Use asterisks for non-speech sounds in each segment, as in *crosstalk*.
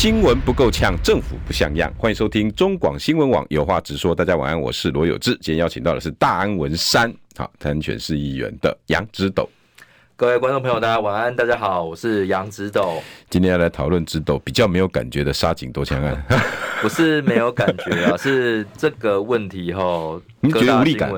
新闻不够呛，政府不像样。欢迎收听中广新闻网有话直说。大家晚安，我是罗有志。今天邀请到的是大安文山，好，参选市议员的杨植斗。各位观众朋友，大家晚安。大家好，我是杨植斗。今天要来讨论植斗比较没有感觉的沙井夺枪案。*laughs* 不是没有感觉啊，*laughs* 是这个问题哈。你觉得无力感？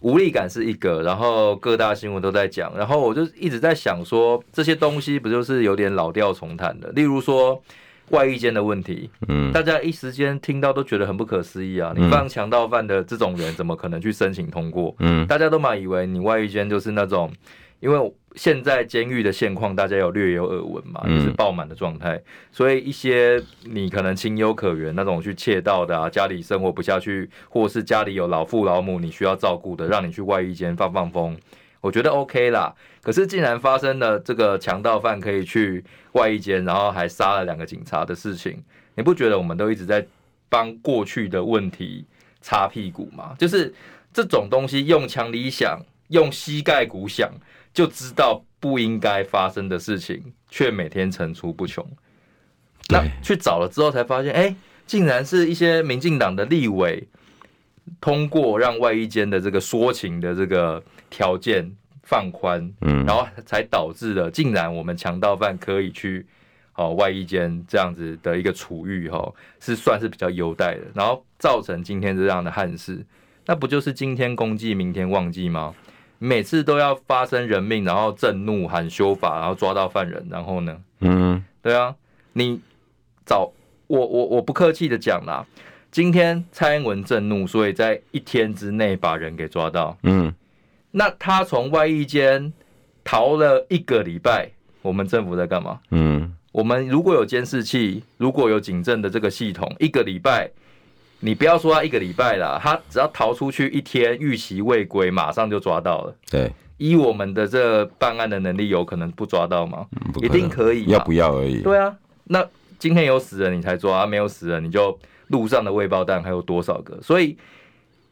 无力感是一个，然后各大新闻都在讲，然后我就一直在想说，这些东西不就是有点老调重弹的？例如说外遇间的问题，嗯，大家一时间听到都觉得很不可思议啊！你放强盗犯的这种人，怎么可能去申请通过？嗯，大家都嘛以为你外遇间就是那种。因为现在监狱的现况，大家有略有耳闻嘛，就是爆满的状态，所以一些你可能情有可原那种去窃盗的啊，家里生活不下去，或是家里有老父老母你需要照顾的，让你去外衣间放放风，我觉得 OK 啦。可是竟然发生了这个强盗犯可以去外衣间，然后还杀了两个警察的事情，你不觉得我们都一直在帮过去的问题擦屁股吗？就是这种东西用强理想，用膝盖骨想。就知道不应该发生的事情，却每天层出不穷。那去找了之后，才发现，哎，竟然是一些民进党的立委通过让外衣间的这个说情的这个条件放宽，嗯，然后才导致了，竟然我们强盗犯可以去哦外衣间这样子的一个处遇，哈，是算是比较优待的，然后造成今天这样的憾事，那不就是今天公祭，明天忘记吗？每次都要发生人命，然后震怒喊修法，然后抓到犯人，然后呢？嗯，对啊，你找我我我不客气的讲啦，今天蔡英文震怒，所以在一天之内把人给抓到。嗯，那他从外衣间逃了一个礼拜，我们政府在干嘛？嗯，我们如果有监视器，如果有警政的这个系统，一个礼拜。你不要说他一个礼拜啦，他只要逃出去一天，逾期未归，马上就抓到了。对，依我们的这办案的能力，有可能不抓到吗？一定可以，要不要而已。对啊，那今天有死人你才抓，没有死人你就路上的未爆弹还有多少个？所以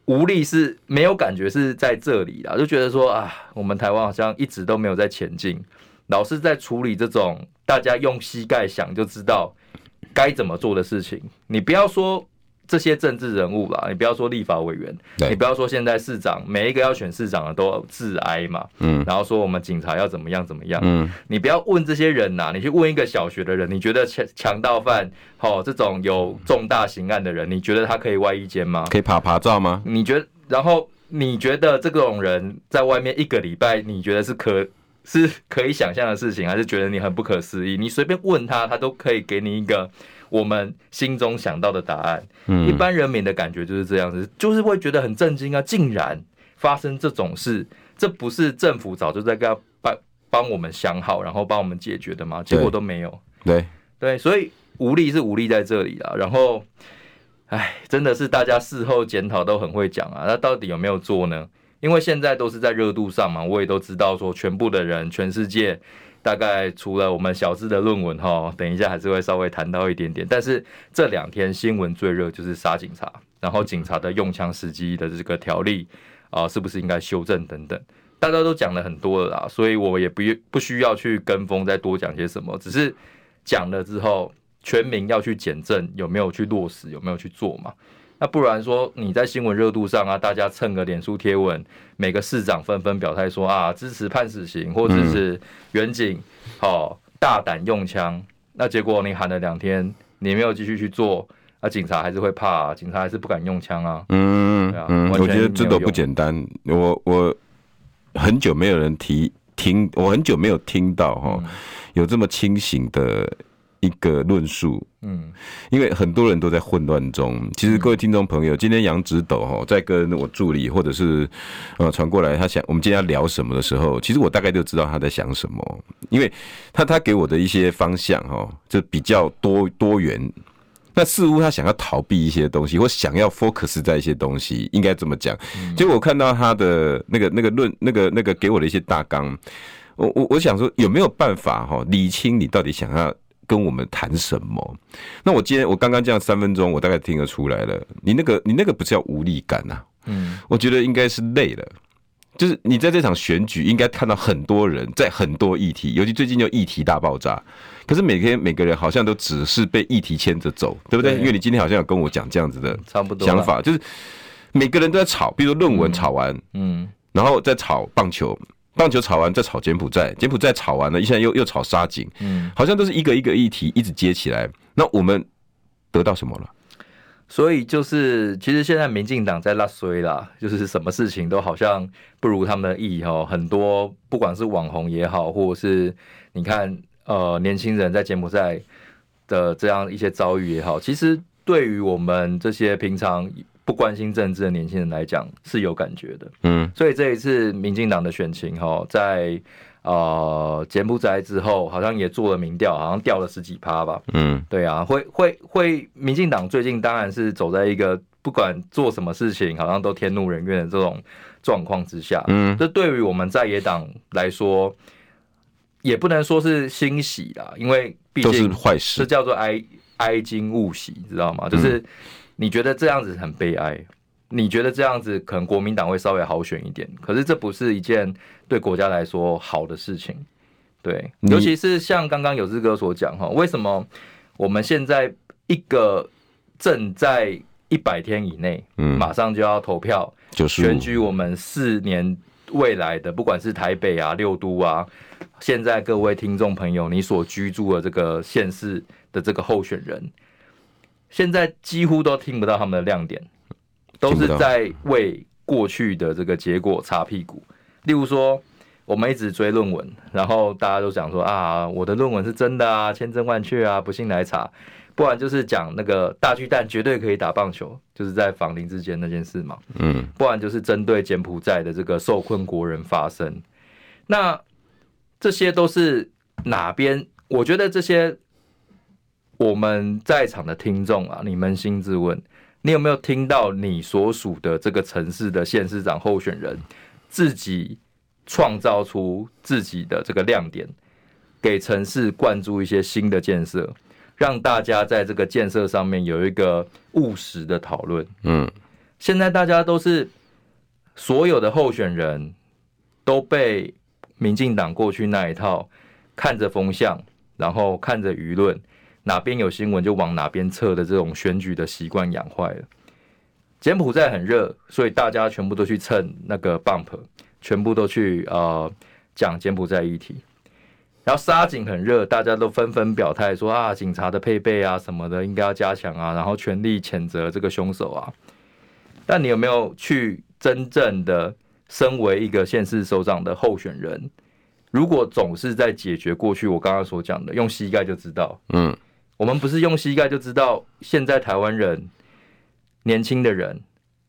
无力是没有感觉是在这里啦，就觉得说啊，我们台湾好像一直都没有在前进，老是在处理这种大家用膝盖想就知道该怎么做的事情。你不要说。这些政治人物啦，你不要说立法委员，你不要说现在市长，每一个要选市长的都自哀嘛，嗯，然后说我们警察要怎么样怎么样，嗯，你不要问这些人呐，你去问一个小学的人，你觉得强强盗犯，好这种有重大刑案的人，你觉得他可以外衣间吗？可以爬爬照吗？你觉得，然后你觉得这种人在外面一个礼拜，你觉得是可是可以想象的事情，还是觉得你很不可思议？你随便问他，他都可以给你一个。我们心中想到的答案，嗯，一般人民的感觉就是这样子，就是会觉得很震惊啊！竟然发生这种事，这不是政府早就在给他帮帮我们想好，然后帮我们解决的吗？结果都没有。对对，所以无力是无力在这里啊。然后，哎，真的是大家事后检讨都很会讲啊。那到底有没有做呢？因为现在都是在热度上嘛，我也都知道说，全部的人，全世界。大概除了我们小志的论文哈，等一下还是会稍微谈到一点点。但是这两天新闻最热就是杀警察，然后警察的用枪时机的这个条例啊，是不是应该修正等等，大家都讲了很多了啦，所以我也不不需要去跟风再多讲些什么，只是讲了之后，全民要去检证有没有去落实，有没有去做嘛。那不然说你在新闻热度上啊，大家蹭个脸书贴文，每个市长纷纷表态说啊，支持判死刑或者是远景，好、哦、大胆用枪。那结果你喊了两天，你没有继续去做，那警察还是会怕、啊，警察还是不敢用枪啊。嗯嗯，我觉得这都不简单。我我很久没有人提听，我很久没有听到哈，有这么清醒的。一个论述，嗯，因为很多人都在混乱中。其实各位听众朋友，今天杨直斗哈在跟我助理或者是呃传过来，他想我们今天要聊什么的时候，其实我大概就知道他在想什么，因为他他给我的一些方向哈，就比较多多元。那似乎他想要逃避一些东西，或想要 focus 在一些东西，应该这么讲。结果我看到他的那个那个论那个那个给我的一些大纲，我我我想说有没有办法哈理清你到底想要跟我们谈什么？那我今天我刚刚这样三分钟，我大概听得出来了。你那个你那个不是叫无力感呐？嗯，我觉得应该是累了。就是你在这场选举，应该看到很多人在很多议题，尤其最近就议题大爆炸。可是每天每个人好像都只是被议题牵着走，对不对？因为你今天好像有跟我讲这样子的差不多想法，就是每个人都在吵，比如说论文吵完，嗯，然后再吵棒球，棒球吵完再吵柬埔寨，柬埔寨吵完了，现在又又吵沙井，嗯，好像都是一个一个议题一直接起来。那我们得到什么了？所以就是，其实现在民进党在拉衰啦，就是什么事情都好像不如他们的意哈。很多不管是网红也好，或者是你看呃年轻人在柬埔寨的这样一些遭遇也好，其实对于我们这些平常不关心政治的年轻人来讲是有感觉的。嗯，所以这一次民进党的选情哈，在。呃，柬埔寨之后好像也做了民调，好像掉了十几趴吧。嗯，对啊，会会会，民进党最近当然是走在一个不管做什么事情，好像都天怒人怨的这种状况之下。嗯，这对于我们在野党来说，也不能说是欣喜啦，因为毕竟坏事，这叫做哀哀惊勿喜，知道吗？就是你觉得这样子很悲哀。你觉得这样子可能国民党会稍微好选一点，可是这不是一件对国家来说好的事情，对，尤其是像刚刚有志哥所讲哈，为什么我们现在一个正在一百天以内，嗯，马上就要投票，选举我们四年未来的，不管是台北啊、六都啊，现在各位听众朋友，你所居住的这个县市的这个候选人，现在几乎都听不到他们的亮点。都是在为过去的这个结果擦屁股。例如说，我们一直追论文，然后大家都讲说啊，我的论文是真的啊，千真万确啊，不信来查。不然就是讲那个大巨蛋绝对可以打棒球，就是在房林之间那件事嘛。嗯。不然就是针对柬埔寨的这个受困国人发声。那这些都是哪边？我觉得这些我们在场的听众啊，你扪心自问。你有没有听到你所属的这个城市的县市长候选人自己创造出自己的这个亮点，给城市灌注一些新的建设，让大家在这个建设上面有一个务实的讨论？嗯，现在大家都是所有的候选人都被民进党过去那一套看着风向，然后看着舆论。哪边有新闻就往哪边撤的这种选举的习惯养坏了。柬埔寨很热，所以大家全部都去蹭那个 bump，全部都去呃讲柬埔寨议题。然后沙井很热，大家都纷纷表态说啊，警察的配备啊什么的应该要加强啊，然后全力谴责这个凶手啊。但你有没有去真正的身为一个县市首长的候选人？如果总是在解决过去我刚刚所讲的，用膝盖就知道，嗯。我们不是用膝盖就知道，现在台湾人年轻的人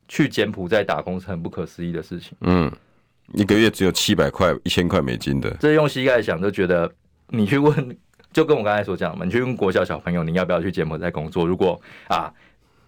去柬埔寨打工是很不可思议的事情。嗯，一个月只有七百块、一千块美金的。这用膝盖想就觉得，你去问，就跟我刚才所讲嘛，你去问国小小朋友，你要不要去柬埔寨工作？如果啊，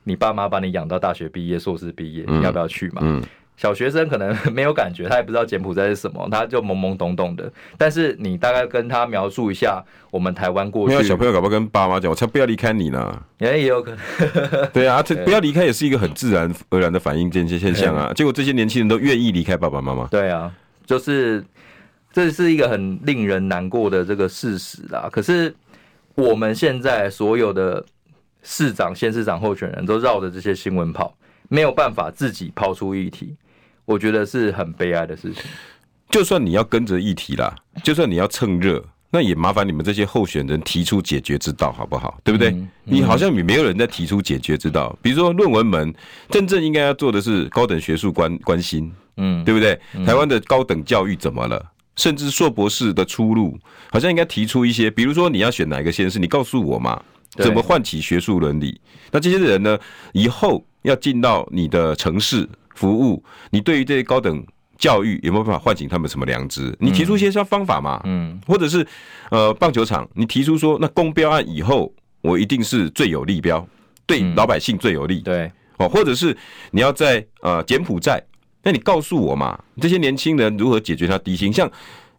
你爸妈把你养到大学毕业、硕士毕业，你要不要去嘛？嗯。嗯小学生可能没有感觉，他也不知道柬埔寨是什么，他就懵懵懂懂的。但是你大概跟他描述一下我们台湾过去，没有小朋友搞不好跟爸妈讲，我才不要离开你呢。也也有可能。对啊，这 *laughs* 不要离开也是一个很自然而然的反应这些现象啊。结果这些年轻人都愿意离开爸爸妈妈。对啊，就是这是一个很令人难过的这个事实啦。可是我们现在所有的市长、县市长候选人都绕着这些新闻跑。没有办法自己抛出议题，我觉得是很悲哀的事情。就算你要跟着议题啦，就算你要蹭热，那也麻烦你们这些候选人提出解决之道，好不好？对不对？嗯嗯、你好像也没有人在提出解决之道。比如说论文门，真正应该要做的是高等学术关关心，嗯，对不对？台湾的高等教育怎么了？甚至硕博士的出路，好像应该提出一些。比如说你要选哪一个县市，你告诉我嘛，怎么唤起学术伦理？那这些人呢，以后。要进到你的城市服务，你对于这些高等教育有没有办法唤醒他们什么良知？你提出一些方法嘛？嗯，或者是呃棒球场，你提出说那公标案以后我一定是最有利标，对老百姓最有利。对，哦，或者是你要在呃柬埔寨，那你告诉我嘛，这些年轻人如何解决他低薪？像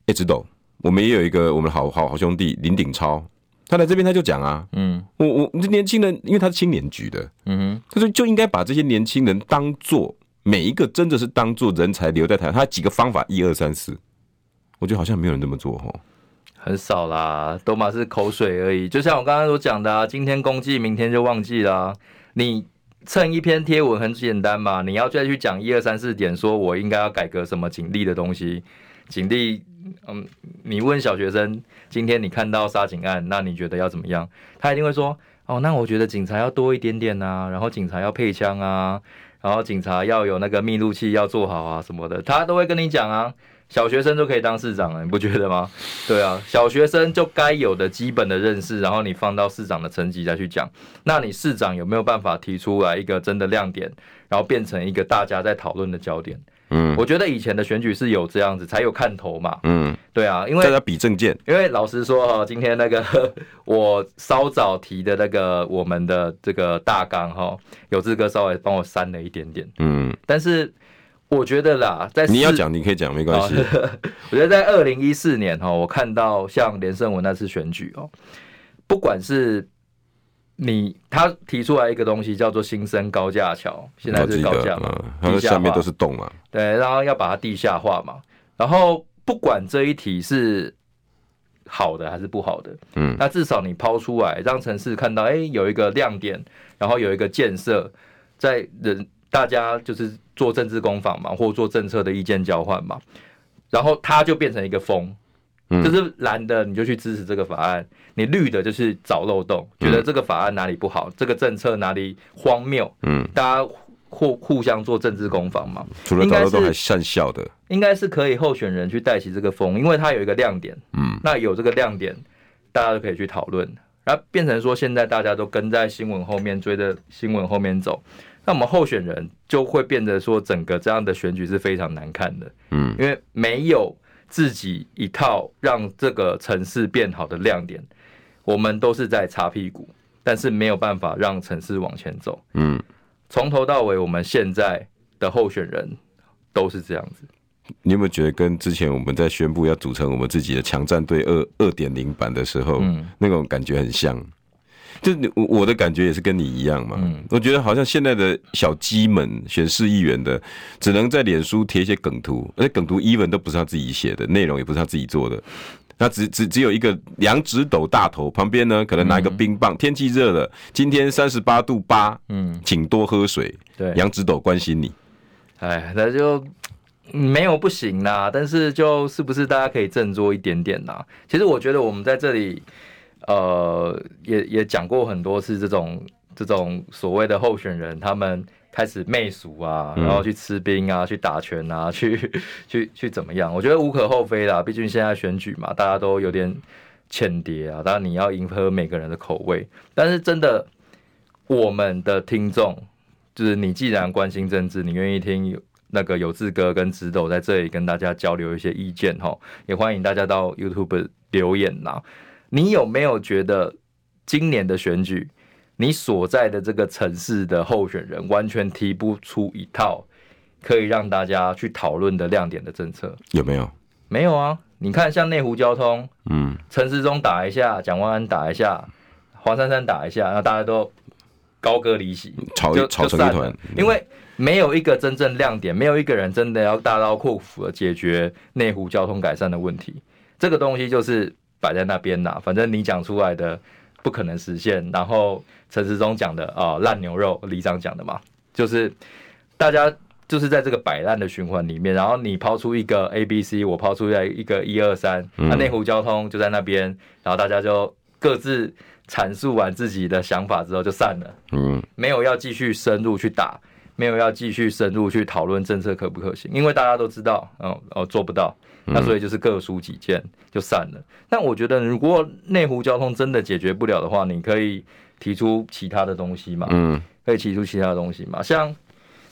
一，直斗，我们也有一个我们好好好兄弟林鼎超，他来这边他就讲啊，嗯，我我这年轻人，因为他是青年局的，嗯哼，他说就应该把这些年轻人当做每一个真的是当做人才留在台湾，他几个方法一二三四，我觉得好像没有人这么做哦。很少啦，都嘛是口水而已。就像我刚刚所讲的啊，今天公祭，明天就忘记啦、啊。你蹭一篇贴文很简单嘛，你要再去讲一二三四点，说我应该要改革什么警力的东西。警力，嗯，你问小学生，今天你看到杀警案，那你觉得要怎么样？他一定会说，哦，那我觉得警察要多一点点啊，然后警察要配枪啊，然后警察要有那个密录器要做好啊什么的，他都会跟你讲啊。小学生就可以当市长了，你不觉得吗？对啊，小学生就该有的基本的认识，然后你放到市长的层级再去讲。那你市长有没有办法提出来一个真的亮点，然后变成一个大家在讨论的焦点？嗯，我觉得以前的选举是有这样子才有看头嘛。嗯，对啊，因为大家比政见。因为老实说哈，今天那个 *laughs* 我稍早提的那个我们的这个大纲哈，有志哥稍微帮我删了一点点。嗯，但是。我觉得啦，在你要讲，你可以讲，没关系。*laughs* 我觉得在二零一四年哈，我看到像连胜文那次选举哦，不管是你他提出来一个东西叫做新生高架桥，现在是高架嘛，它的下面都是洞嘛，对，然后要把它地下化嘛，然后不管这一题是好的还是不好的，嗯，那至少你抛出来，让城市看到，哎，有一个亮点，然后有一个建设在人。大家就是做政治攻防嘛，或做政策的意见交换嘛，然后它就变成一个风，就是蓝的你就去支持这个法案，你绿的就是找漏洞，觉得这个法案哪里不好，这个政策哪里荒谬，嗯，大家互互相做政治攻防嘛，除了找漏洞还善笑的，应该是可以候选人去带起这个风，因为他有一个亮点，嗯，那有这个亮点，大家都可以去讨论，然后变成说现在大家都跟在新闻后面追着新闻后面走。那我们候选人就会变得说，整个这样的选举是非常难看的，嗯，因为没有自己一套让这个城市变好的亮点，我们都是在擦屁股，但是没有办法让城市往前走，嗯，从头到尾，我们现在的候选人都是这样子。你有没有觉得跟之前我们在宣布要组成我们自己的强战队二二点零版的时候，嗯，那种感觉很像？就我我的感觉也是跟你一样嘛，我觉得好像现在的小鸡们选市议员的，只能在脸书贴一些梗图，而且梗图 even 都不是他自己写的，内容也不是他自己做的，他只只只有一个杨指斗大头，旁边呢可能拿一个冰棒，天气热了，今天三十八度八，嗯，请多喝水，对，杨指斗关心你，哎，那就没有不行啦，但是就是不是大家可以振作一点点呐？其实我觉得我们在这里。呃，也也讲过很多次，这种这种所谓的候选人，他们开始媚俗啊，然后去吃冰啊，去打拳啊，*laughs* 去去去怎么样？我觉得无可厚非啦，毕竟现在选举嘛，大家都有点浅碟啊。当然你要迎合每个人的口味，但是真的，我们的听众就是你，既然关心政治，你愿意听那个有志哥跟直斗在这里跟大家交流一些意见哈，也欢迎大家到 YouTube 留言呐。你有没有觉得今年的选举，你所在的这个城市的候选人完全提不出一套可以让大家去讨论的亮点的政策？有没有？没有啊！你看，像内湖交通，嗯，陈时中打一下，蒋万安打一下，黄珊珊打一下，然后大家都高歌离席，吵吵成一团。因为没有一个真正亮点，没有一个人真的要大刀阔斧的解决内湖交通改善的问题。这个东西就是。摆在那边呐，反正你讲出来的不可能实现。然后陈时中讲的啊，烂牛肉，李长讲的嘛，就是大家就是在这个摆烂的循环里面。然后你抛出一个 A、B、C，我抛出来一个一二三，那内湖交通就在那边，然后大家就各自阐述完自己的想法之后就散了。嗯，没有要继续深入去打，没有要继续深入去讨论政策可不可行，因为大家都知道，哦哦，做不到。那所以就是各抒己见就散了。但我觉得，如果内湖交通真的解决不了的话，你可以提出其他的东西嘛？嗯，可以提出其他的东西嘛？像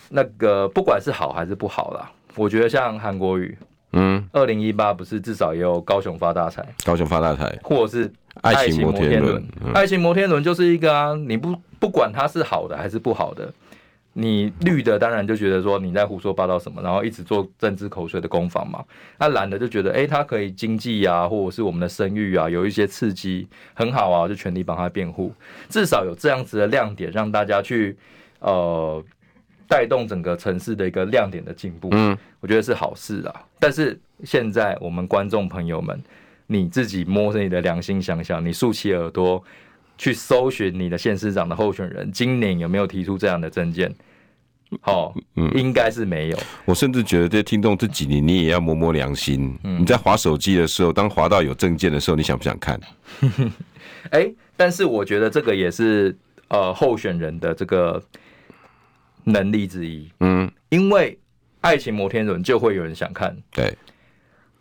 那个不管是好还是不好啦，我觉得像韩国语，嗯，二零一八不是至少也有高雄发大财，高雄发大财，或者是爱情摩天轮，爱情摩天轮就是一个啊，你不不管它是好的还是不好的。你绿的当然就觉得说你在胡说八道什么，然后一直做政治口水的攻防嘛。那蓝的就觉得，哎，它可以经济啊，或者是我们的声誉啊，有一些刺激，很好啊，就全力帮他辩护。至少有这样子的亮点，让大家去呃带动整个城市的一个亮点的进步。嗯，我觉得是好事啊。但是现在我们观众朋友们，你自己摸着你的良心想想，你竖起耳朵。去搜寻你的县市长的候选人，今年有没有提出这样的证件？好，嗯，应该是没有。我甚至觉得这些听众这几年，你也要摸摸良心。你在滑手机的时候，当滑到有证件的时候，你想不想看？*laughs* 哎，但是我觉得这个也是呃候选人的这个能力之一。嗯，因为爱情摩天轮就会有人想看。对。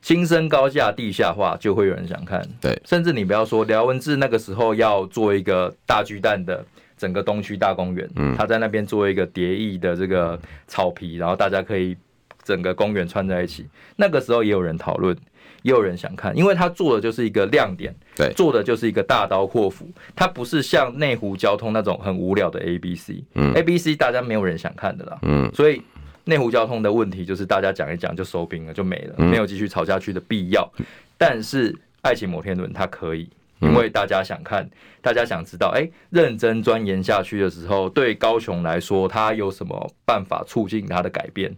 新生高架地下化，就会有人想看。对，甚至你不要说廖文智那个时候要做一个大巨蛋的整个东区大公园，嗯，他在那边做一个蝶翼的这个草皮，然后大家可以整个公园串在一起。那个时候也有人讨论，也有人想看，因为他做的就是一个亮点，对，做的就是一个大刀阔斧，他不是像内湖交通那种很无聊的 A B C，嗯，A B C 大家没有人想看的啦，嗯，所以。内湖交通的问题就是大家讲一讲就收兵了，就没了，没有继续吵下去的必要。但是爱情摩天轮它可以，因为大家想看，大家想知道，哎，认真钻研下去的时候，对高雄来说，它有什么办法促进它的改变？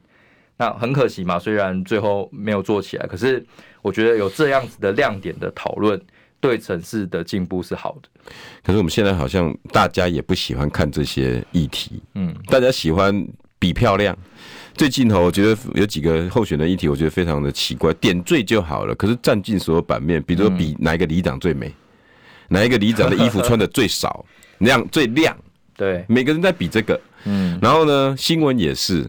那很可惜嘛，虽然最后没有做起来，可是我觉得有这样子的亮点的讨论，对城市的进步是好的。可是我们现在好像大家也不喜欢看这些议题，嗯，大家喜欢。比漂亮，最近哈，我觉得有几个候选的议题，我觉得非常的奇怪，点缀就好了。可是占尽所有版面，比如说比哪一个里长最美，哪一个里长的衣服穿的最少，亮最亮，对，每个人在比这个，嗯，然后呢，新闻也是。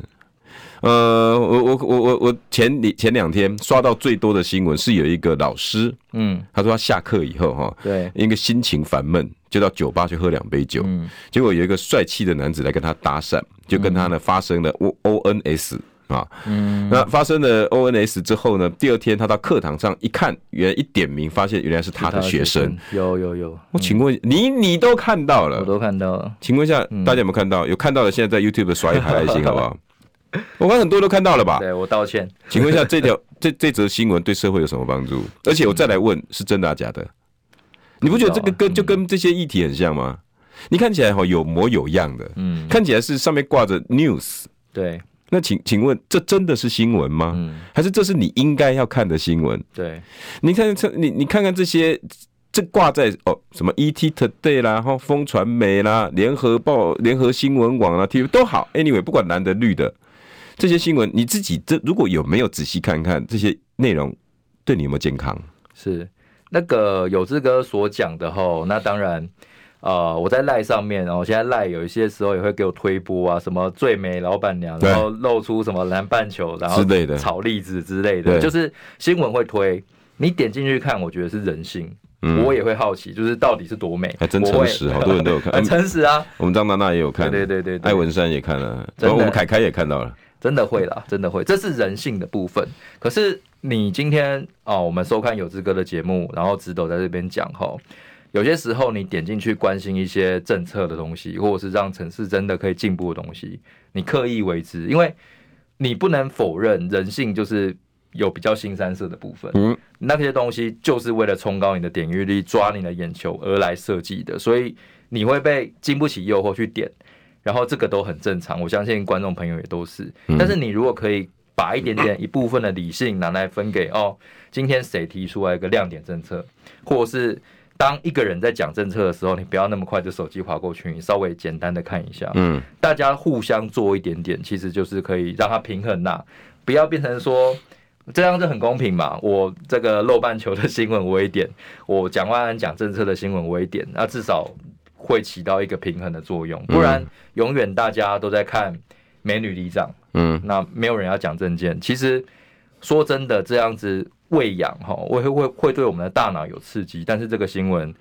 呃，我我我我我前里前两天刷到最多的新闻是有一个老师，嗯，他说他下课以后哈，对，一个心情烦闷，就到酒吧去喝两杯酒，嗯，结果有一个帅气的男子来跟他搭讪，就跟他呢发生了 O O N S 啊，嗯，那发生了 O N S 之后呢，第二天他到课堂上一看，原来一点名发现原来是他的学生，有有有，我请问你你都看到了，我都看到了，请问一下大家有没有看到？有看到的现在在 YouTube 刷一排爱心好不好？*laughs* *laughs* 我看很多都看到了吧？对，我道歉。请问一下，这条 *laughs* 这这则新闻对社会有什么帮助？而且我再来问，是真的还是假的？你不觉得这个跟就跟这些议题很像吗？你看起来哈有模有样的，嗯，看起来是上面挂着 news，对。那请请问，这真的是新闻吗？嗯，还是这是你应该要看的新闻？对。你看这你你看看这些，这挂在哦什么 ET Today 啦，然后风传媒啦，联合报、联合新闻网啦，TV 都好，anyway 不管蓝的绿的。这些新闻你自己这如果有没有仔细看看这些内容，对你有没有健康？是那个有志哥所讲的吼，那当然，呃，我在赖上面，然后现在赖有一些时候也会给我推播啊，什么最美老板娘，然后露出什么南半球，然后之类的。炒栗子之类的，就是新闻会推，你点进去看，我觉得是人性，我也会好奇，就是到底是多美，还真诚实，好多人都有看，*laughs* 很诚实啊。我们张娜娜也有看，对对对，艾文山也看了，然后我们凯凯也看到了。真的会啦，*laughs* 真的会，这是人性的部分。可是你今天哦，我们收看有志哥的节目，然后直斗在这边讲吼，有些时候你点进去关心一些政策的东西，或者是让城市真的可以进步的东西，你刻意为之，因为你不能否认人性就是有比较新三色的部分。嗯，那些东西就是为了冲高你的点阅率、抓你的眼球而来设计的，所以你会被经不起诱惑去点。然后这个都很正常，我相信观众朋友也都是。但是你如果可以把一点点一部分的理性拿来分给哦，今天谁提出来一个亮点政策，或者是当一个人在讲政策的时候，你不要那么快就手机划过去，你稍微简单的看一下。嗯，大家互相做一点点，其实就是可以让它平衡呐，不要变成说这样就很公平嘛。我这个漏半球的新闻我也点，我蒋万安讲政策的新闻我也点，那至少。会起到一个平衡的作用，不然永远大家都在看美女里长，嗯，那没有人要讲证件。其实说真的，这样子喂养哈，会会会对我们的大脑有刺激，但是这个新闻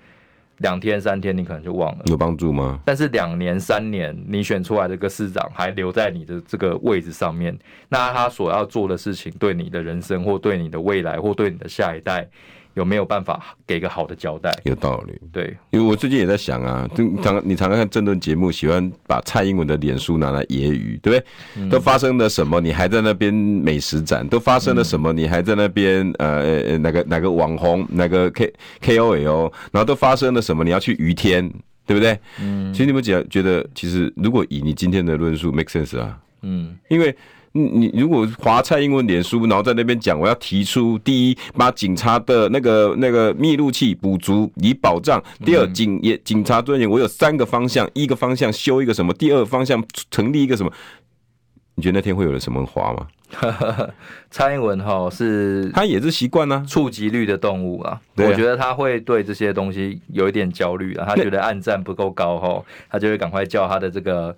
两天三天你可能就忘了，有帮助吗？但是两年三年，你选出来这个市长还留在你的这个位置上面，那他所要做的事情，对你的人生或对你的未来或对你的下一代。有没有办法给个好的交代？有道理，对，因为我最近也在想啊，常你常常看政论节目，喜欢把蔡英文的脸书拿来揶揄，对不对？嗯、都发生了什么？你还在那边美食展？都发生了什么？你还在那边呃，哪个哪个网红，哪个 K K O L，然后都发生了什么？你要去于天，对不对？嗯，其实你们觉觉得，其实如果以你今天的论述 make sense 啊，嗯，因为。你你如果华蔡英文脸书，然后在那边讲，我要提出第一，把警察的那个那个密录器补足以保障；第二，警也警察专员，我有三个方向，一个方向修一个什么，第二方向成立一个什么？你觉得那天会有人什么滑吗？蔡英文哈是，他也是习惯呢，触及率的动物啊。我觉得他会对这些东西有一点焦虑啊，他觉得暗战不够高哈，他就会赶快叫他的这个。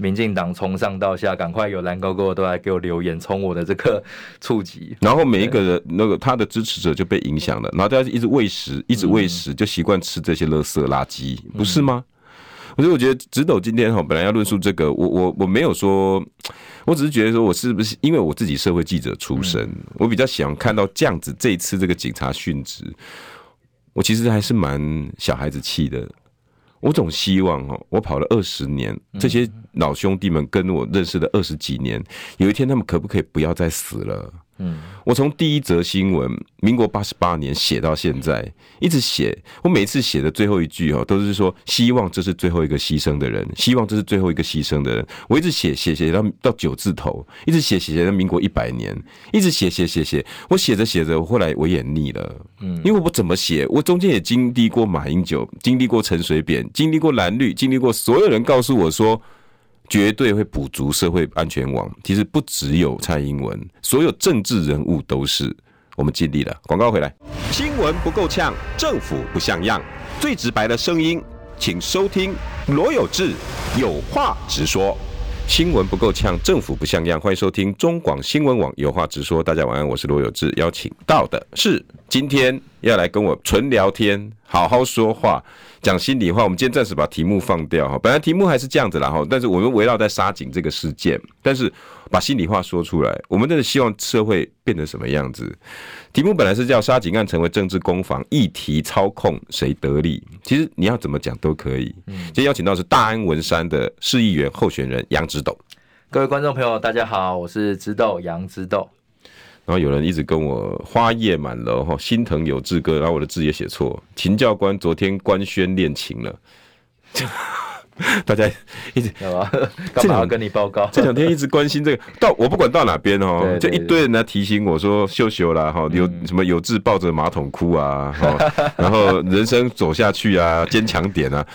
民进党从上到下，赶快有蓝勾勾都来给我留言，冲我的这个触及。然后每一个人那个他的支持者就被影响了，然后大家一直喂食，一直喂食，就习惯吃这些垃圾垃圾，不是吗？所以我觉得直斗今天哈，本来要论述这个，我我我没有说，我只是觉得说我是不是因为我自己社会记者出身，我比较想看到这样子这一次这个警察殉职，我其实还是蛮小孩子气的。我总希望哦，我跑了二十年，这些老兄弟们跟我认识了二十几年，有一天他们可不可以不要再死了？嗯，我从第一则新闻，民国八十八年写到现在，一直写。我每次写的最后一句哦，都是说希望这是最后一个牺牲的人，希望这是最后一个牺牲的人。我一直写写写到到九字头，一直写写写到民国一百年，一直写写写写。我写着写着，后来我也腻了。嗯，因为我怎么写，我中间也经历过马英九，经历过陈水扁，经历过蓝绿，经历过所有人告诉我说。绝对会补足社会安全网。其实不只有蔡英文，所有政治人物都是。我们尽力了。广告回来，新闻不够呛，政府不像样，最直白的声音，请收听罗有志有话直说。新闻不够呛，政府不像样，欢迎收听中广新闻网有话直说。大家晚安，我是罗有志，邀请到的是今天要来跟我纯聊天，好好说话。讲心里话，我们今天暂时把题目放掉哈。本来题目还是这样子啦哈，但是我们围绕在沙井这个事件，但是把心里话说出来，我们真的希望社会变成什么样子？题目本来是叫沙井案成为政治攻防，议题操控谁得利？其实你要怎么讲都可以。今天邀请到是大安文山的市议员候选人杨植斗。各位观众朋友，大家好，我是植斗杨植斗。然后有人一直跟我花叶满楼哈，心疼有志哥，然后我的字也写错。秦教官昨天官宣恋情了，*laughs* 大家一直干嘛？*laughs* 干嘛要跟你报告？这两天一直关心这个，到我不管到哪边哦，就一堆人来提醒我说秀秀啦哈，有什么有志抱着马桶哭啊，*laughs* 然后人生走下去啊，坚强点啊。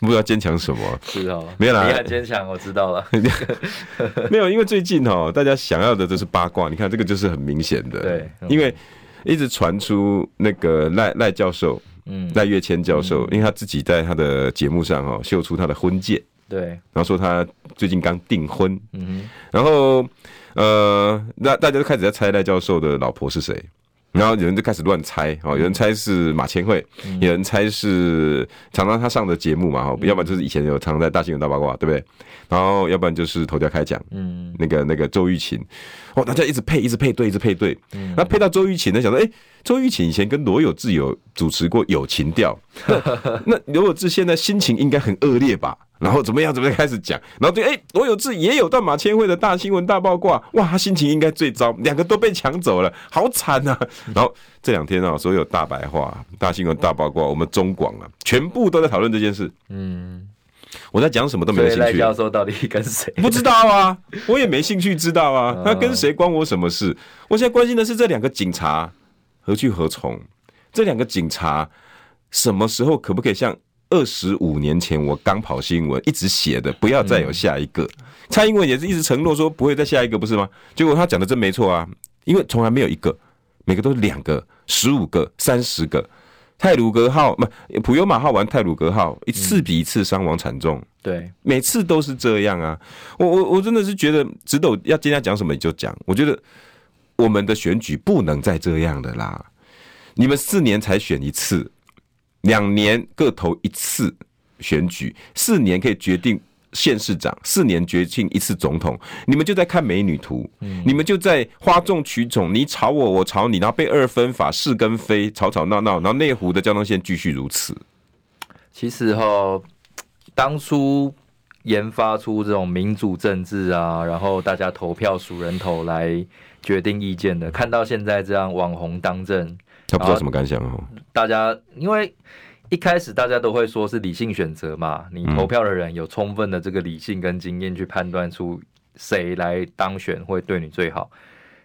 不知道坚强什么？是哦，没有啦。你很坚强，我知道了。*laughs* 没有，因为最近哦，大家想要的都是八卦。你看这个就是很明显的。对，因为一直传出那个赖赖教授，嗯，赖月谦教授，因为他自己在他的节目上哦秀出他的婚戒，对，然后说他最近刚订婚，嗯，然后呃，那大家都开始在猜赖教授的老婆是谁。然后有人就开始乱猜，哦，有人猜是马千惠，有人猜是常常他上的节目嘛，哈，要不然就是以前有常常在大新闻大八卦，对不对？然后要不然就是头条开讲，嗯，那个那个周玉琴，哦，大家一直配，一直配对，一直配对，那配到周玉琴呢，想说，哎，周玉琴以前跟罗有志有主持过《友情调 *laughs*》，那罗有志现在心情应该很恶劣吧？然后怎么样？怎么样开始讲？然后对，哎，罗有志也有到马千惠的大新闻大爆卦，哇，他心情应该最糟，两个都被抢走了，好惨啊！*laughs* 然后这两天啊，所有大白话、大新闻大爆卦，我们中广啊，全部都在讨论这件事。嗯，我在讲什么都没有兴趣。赖教授到底跟谁？不知道啊，*laughs* 我也没兴趣知道啊。他跟谁关我什么事？我现在关心的是这两个警察何去何从？这两个警察什么时候可不可以像？二十五年前，我刚跑新闻，一直写的不要再有下一个。蔡英文也是一直承诺说不会再下一个，不是吗？结果他讲的真没错啊，因为从来没有一个，每个都是两个、十五个、三十个。太鲁格号不，普悠马号玩泰鲁格号，一次比一次伤亡惨重。对，每次都是这样啊。我我我真的是觉得，直斗要今天讲什么你就讲。我觉得我们的选举不能再这样的啦。你们四年才选一次。两年各投一次选举，四年可以决定县市长，四年决定一次总统。你们就在看美女图，你们就在哗众取宠，你吵我，我吵你，然后被二分法是跟非，吵吵闹闹，然后内湖的交通线继续如此。其实哈，当初研发出这种民主政治啊，然后大家投票数人头来决定意见的，看到现在这样网红当政。他不知道什么感想哦。大家因为一开始大家都会说是理性选择嘛，你投票的人有充分的这个理性跟经验去判断出谁来当选会对你最好。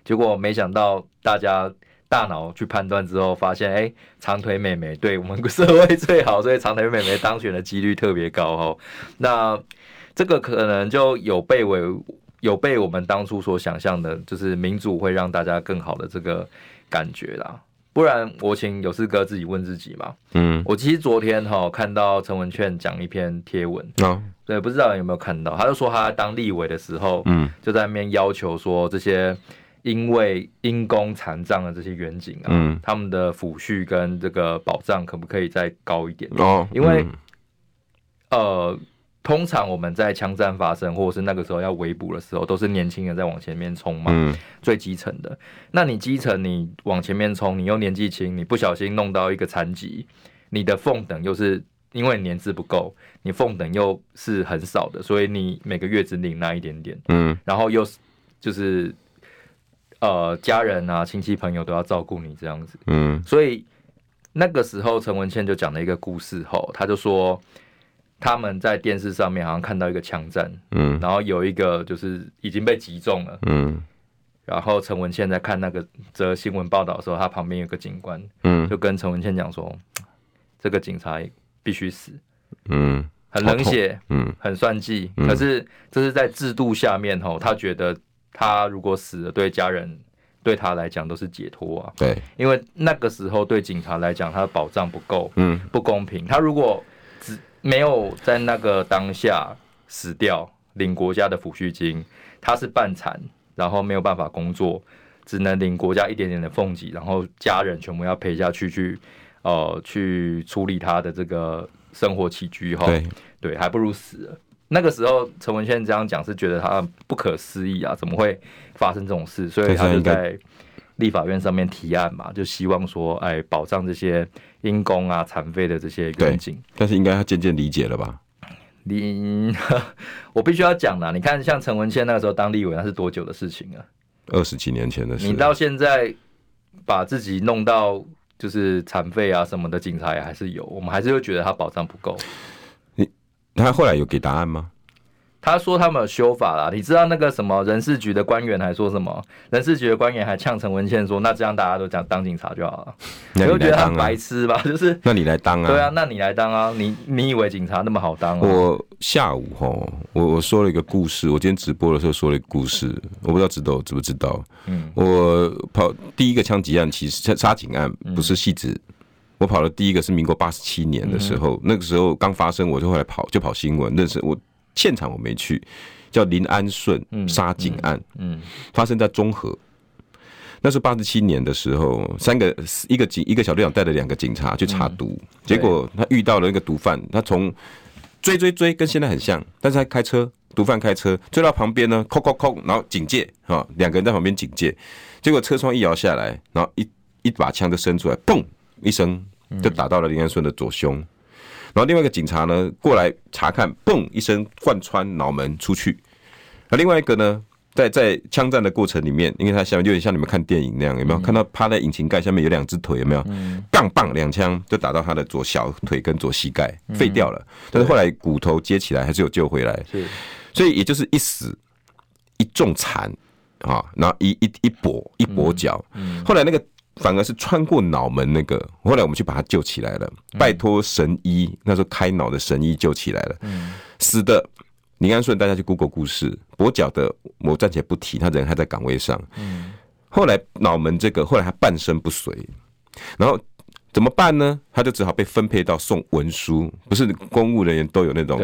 结果没想到大家大脑去判断之后，发现哎，长腿美眉对我们社会最好，所以长腿美眉当选的几率特别高哦。那这个可能就有被为有被我们当初所想象的，就是民主会让大家更好的这个感觉啦。不然我请有事哥自己问自己嘛。嗯，我其实昨天哈看到陈文茜讲一篇贴文，哦，对，不知道有没有看到？他就说他在当立委的时候，嗯，就在那边要求说这些因为因公残障的这些员警啊，嗯，他们的抚恤跟这个保障可不可以再高一点？哦，因为，呃。通常我们在枪战发生，或者是那个时候要围捕的时候，都是年轻人在往前面冲嘛，嗯、最基层的。那你基层你往前面冲，你又年纪轻，你不小心弄到一个残疾，你的俸等又是因为年资不够，你俸等又是很少的，所以你每个月只领那一点点。嗯，然后又就是呃家人啊亲戚朋友都要照顾你这样子。嗯，所以那个时候陈文茜就讲了一个故事后，他就说。他们在电视上面好像看到一个枪战，嗯，然后有一个就是已经被击中了，嗯，然后陈文茜在看那个则新闻报道的时候，他旁边有个警官，嗯，就跟陈文茜讲说，这个警察必须死，嗯，很冷血，嗯，很算计，可是这是在制度下面吼，他觉得他如果死了，对家人对他来讲都是解脱啊，对，因为那个时候对警察来讲，他的保障不够，嗯，不公平，他如果只没有在那个当下死掉，领国家的抚恤金，他是半残，然后没有办法工作，只能领国家一点点的俸给，然后家人全部要赔下去，去呃去处理他的这个生活起居哈。对对，还不如死了。那个时候陈文茜这样讲是觉得他不可思议啊，怎么会发生这种事？所以他就在立法院上面提案嘛，就希望说，哎，保障这些。因公啊，残废的这些员警，但是应该他渐渐理解了吧？你 *laughs* 我必须要讲啦，你看像陈文茜那个时候当立委，那是多久的事情啊？二十几年前的事。你到现在把自己弄到就是残废啊什么的，警察也还是有，我们还是会觉得他保障不够。你他后来有给答案吗？他说他们有修法啦，你知道那个什么人事局的官员还说什么？人事局的官员还呛陈文茜说：“那这样大家都讲当警察就好了。”你会觉得他白痴吧？就是那你来当啊？对啊，那你来当啊？你你以为警察那么好当？我下午哈，我我说了一个故事。我今天直播的时候说了一个故事，我不知道知道知不知道？嗯，我跑第一个枪击案，其实杀警案不是戏子。我跑的第一个是民国八十七年的时候，那个时候刚发生，我就后来跑就跑新闻，认识我。现场我没去，叫林安顺杀警案，嗯，发生在中和。那是八十七年的时候，三个一个警一个小队长带了两个警察去查毒，结果他遇到了一个毒贩，他从追追追，跟现在很像，但是他开车，毒贩开车追到旁边呢，扣扣扣，然后警戒啊，两个人在旁边警戒，结果车窗一摇下来，然后一一把枪就伸出来，嘣一声就打到了林安顺的左胸。然后另外一个警察呢过来查看，嘣一声贯穿脑门出去。那另外一个呢，在在枪战的过程里面，因为他下面有点像你们看电影那样，有没有看到趴在引擎盖下面有两只腿？有没有？棒棒两枪就打到他的左小腿跟左膝盖，废掉了。但是后来骨头接起来还是有救回来。所以也就是一死一重残啊，然后一一一跛一跛脚。后来那个。反而是穿过脑门那个，后来我们去把他救起来了，拜托神医，那时候开脑的神医救起来了。死的林安顺，大家去 Google 故事，跛脚的我暂且不提，他人还在岗位上。后来脑门这个，后来他半身不遂，然后怎么办呢？他就只好被分配到送文书，不是公务人员都有那种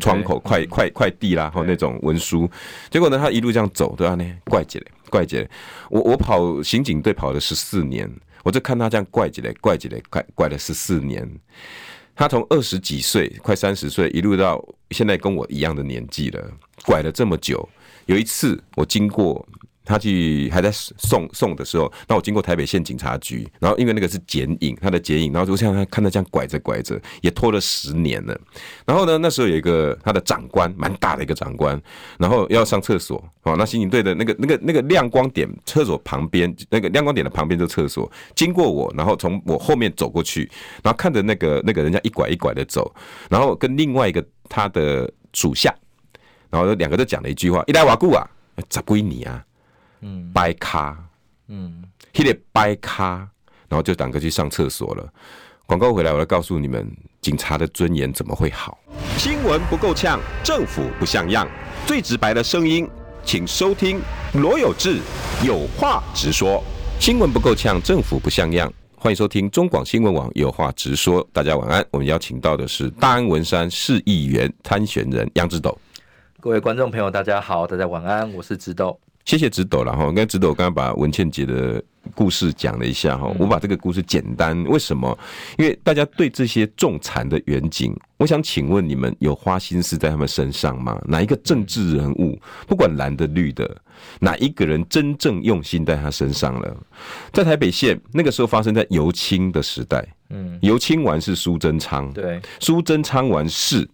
窗口快快快递啦，或那种文书。结果呢，他一路这样走，对吧？呢，怪杰。怪姐，我我跑刑警队跑了十四年，我就看他这样怪姐嘞，怪姐嘞，怪怪了十四年。他从二十几岁，快三十岁，一路到现在跟我一样的年纪了，拐了这么久。有一次我经过。他去还在送送的时候，那我经过台北县警察局，然后因为那个是剪影，他的剪影，然后就像他看他这样拐着拐着，也拖了十年了。然后呢，那时候有一个他的长官，蛮大的一个长官，然后要上厕所，哦，那刑警队的那个那个那个亮光点厕所旁边，那个亮光点的旁边就厕所，经过我，然后从我后面走过去，然后看着那个那个人家一拐一拐的走，然后跟另外一个他的属下，然后两个都讲了一句话：一来瓦固啊，*laughs* 咋归你啊？嗯，掰咖，嗯，他得掰咖，然后就赶快去上厕所了。广告回来，我要告诉你们，警察的尊严怎么会好？新闻不够呛，政府不像样，最直白的声音，请收听罗有志有话直说。新闻不够呛，政府不像样，欢迎收听中广新闻网有话直说。大家晚安。我们邀请到的是大安文山市议员参选人杨志斗。各位观众朋友，大家好，大家晚安，我是志斗。谢谢直斗了哈，跟直斗刚刚把文倩姐的故事讲了一下哈，我把这个故事简单，为什么？因为大家对这些重残的远景，我想请问你们有花心思在他们身上吗？哪一个政治人物，不管蓝的绿的，哪一个人真正用心在他身上了？在台北县那个时候发生在尤清的时代，嗯，尤清完是苏贞昌，对，苏贞昌完是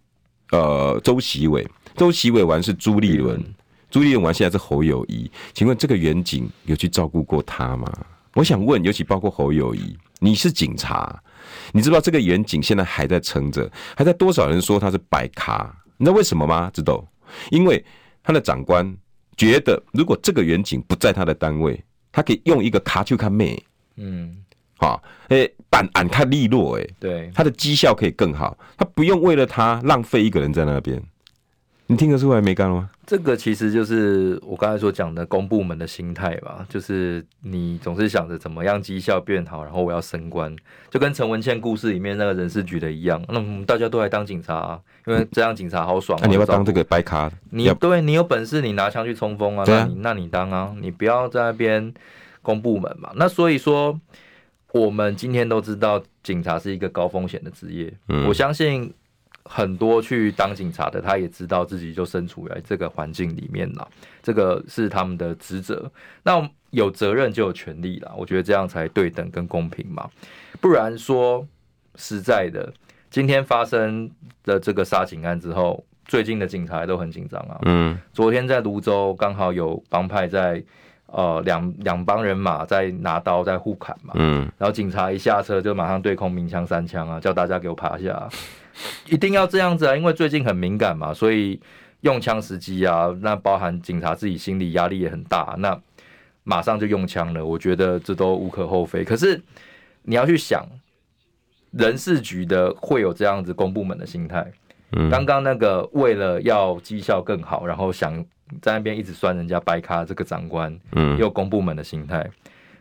呃周锡玮，周锡玮完是朱立伦。朱立伦完，现在是侯友谊，请问这个远景有去照顾过他吗？我想问，尤其包括侯友谊，你是警察，你知道这个远景现在还在撑着，还在多少人说他是白咖？你知道为什么吗？知道？因为他的长官觉得，如果这个远景不在他的单位，他可以用一个卡就卡妹，嗯，好，诶，板按看利落，诶，对，他的绩效可以更好，他不用为了他浪费一个人在那边。你听得出来没干了吗？这个其实就是我刚才所讲的公部门的心态吧，就是你总是想着怎么样绩效变好，然后我要升官，就跟陈文茜故事里面那个人事局的一样。那么大家都来当警察啊，因为这样警察好爽。啊、你要当这个白卡？你对，你有本事你拿枪去冲锋啊，那你那你当啊，你不要在那边公部门嘛。那所以说，我们今天都知道警察是一个高风险的职业，嗯、我相信。很多去当警察的，他也知道自己就身处在这个环境里面了，这个是他们的职责。那有责任就有权利了，我觉得这样才对等跟公平嘛。不然说实在的，今天发生的这个杀警案之后，最近的警察都很紧张啊。嗯，昨天在泸州刚好有帮派在呃两两帮人马在拿刀在互砍嘛。嗯，然后警察一下车就马上对空鸣枪三枪啊，叫大家给我趴下。*laughs* 一定要这样子啊，因为最近很敏感嘛，所以用枪时机啊，那包含警察自己心理压力也很大，那马上就用枪了。我觉得这都无可厚非。可是你要去想，人事局的会有这样子公部门的心态。嗯，刚刚那个为了要绩效更好，然后想在那边一直酸人家白咖这个长官，嗯，也有公部门的心态。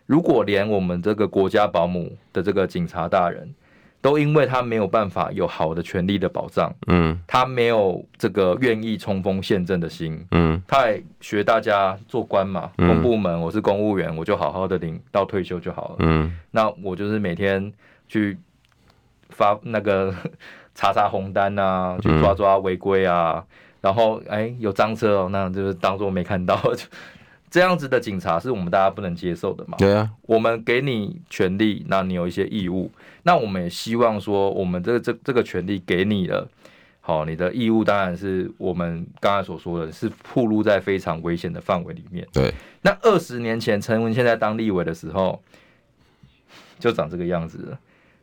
如果连我们这个国家保姆的这个警察大人，都因为他没有办法有好的权利的保障，嗯，他没有这个愿意冲锋陷阵的心，嗯，他也学大家做官嘛，公部门我是公务员，我就好好的领到退休就好了，嗯，那我就是每天去发那个查查红单啊，去抓抓违规啊，然后哎有赃车哦，那就是当做没看到。就 *laughs* 这样子的警察是我们大家不能接受的嘛？对啊，我们给你权利，那你有一些义务，那我们也希望说，我们这个这这个权利给你了，好，你的义务当然是我们刚才所说的是暴露在非常危险的范围里面。对，那二十年前陈文茜在当立委的时候，就长这个样子了。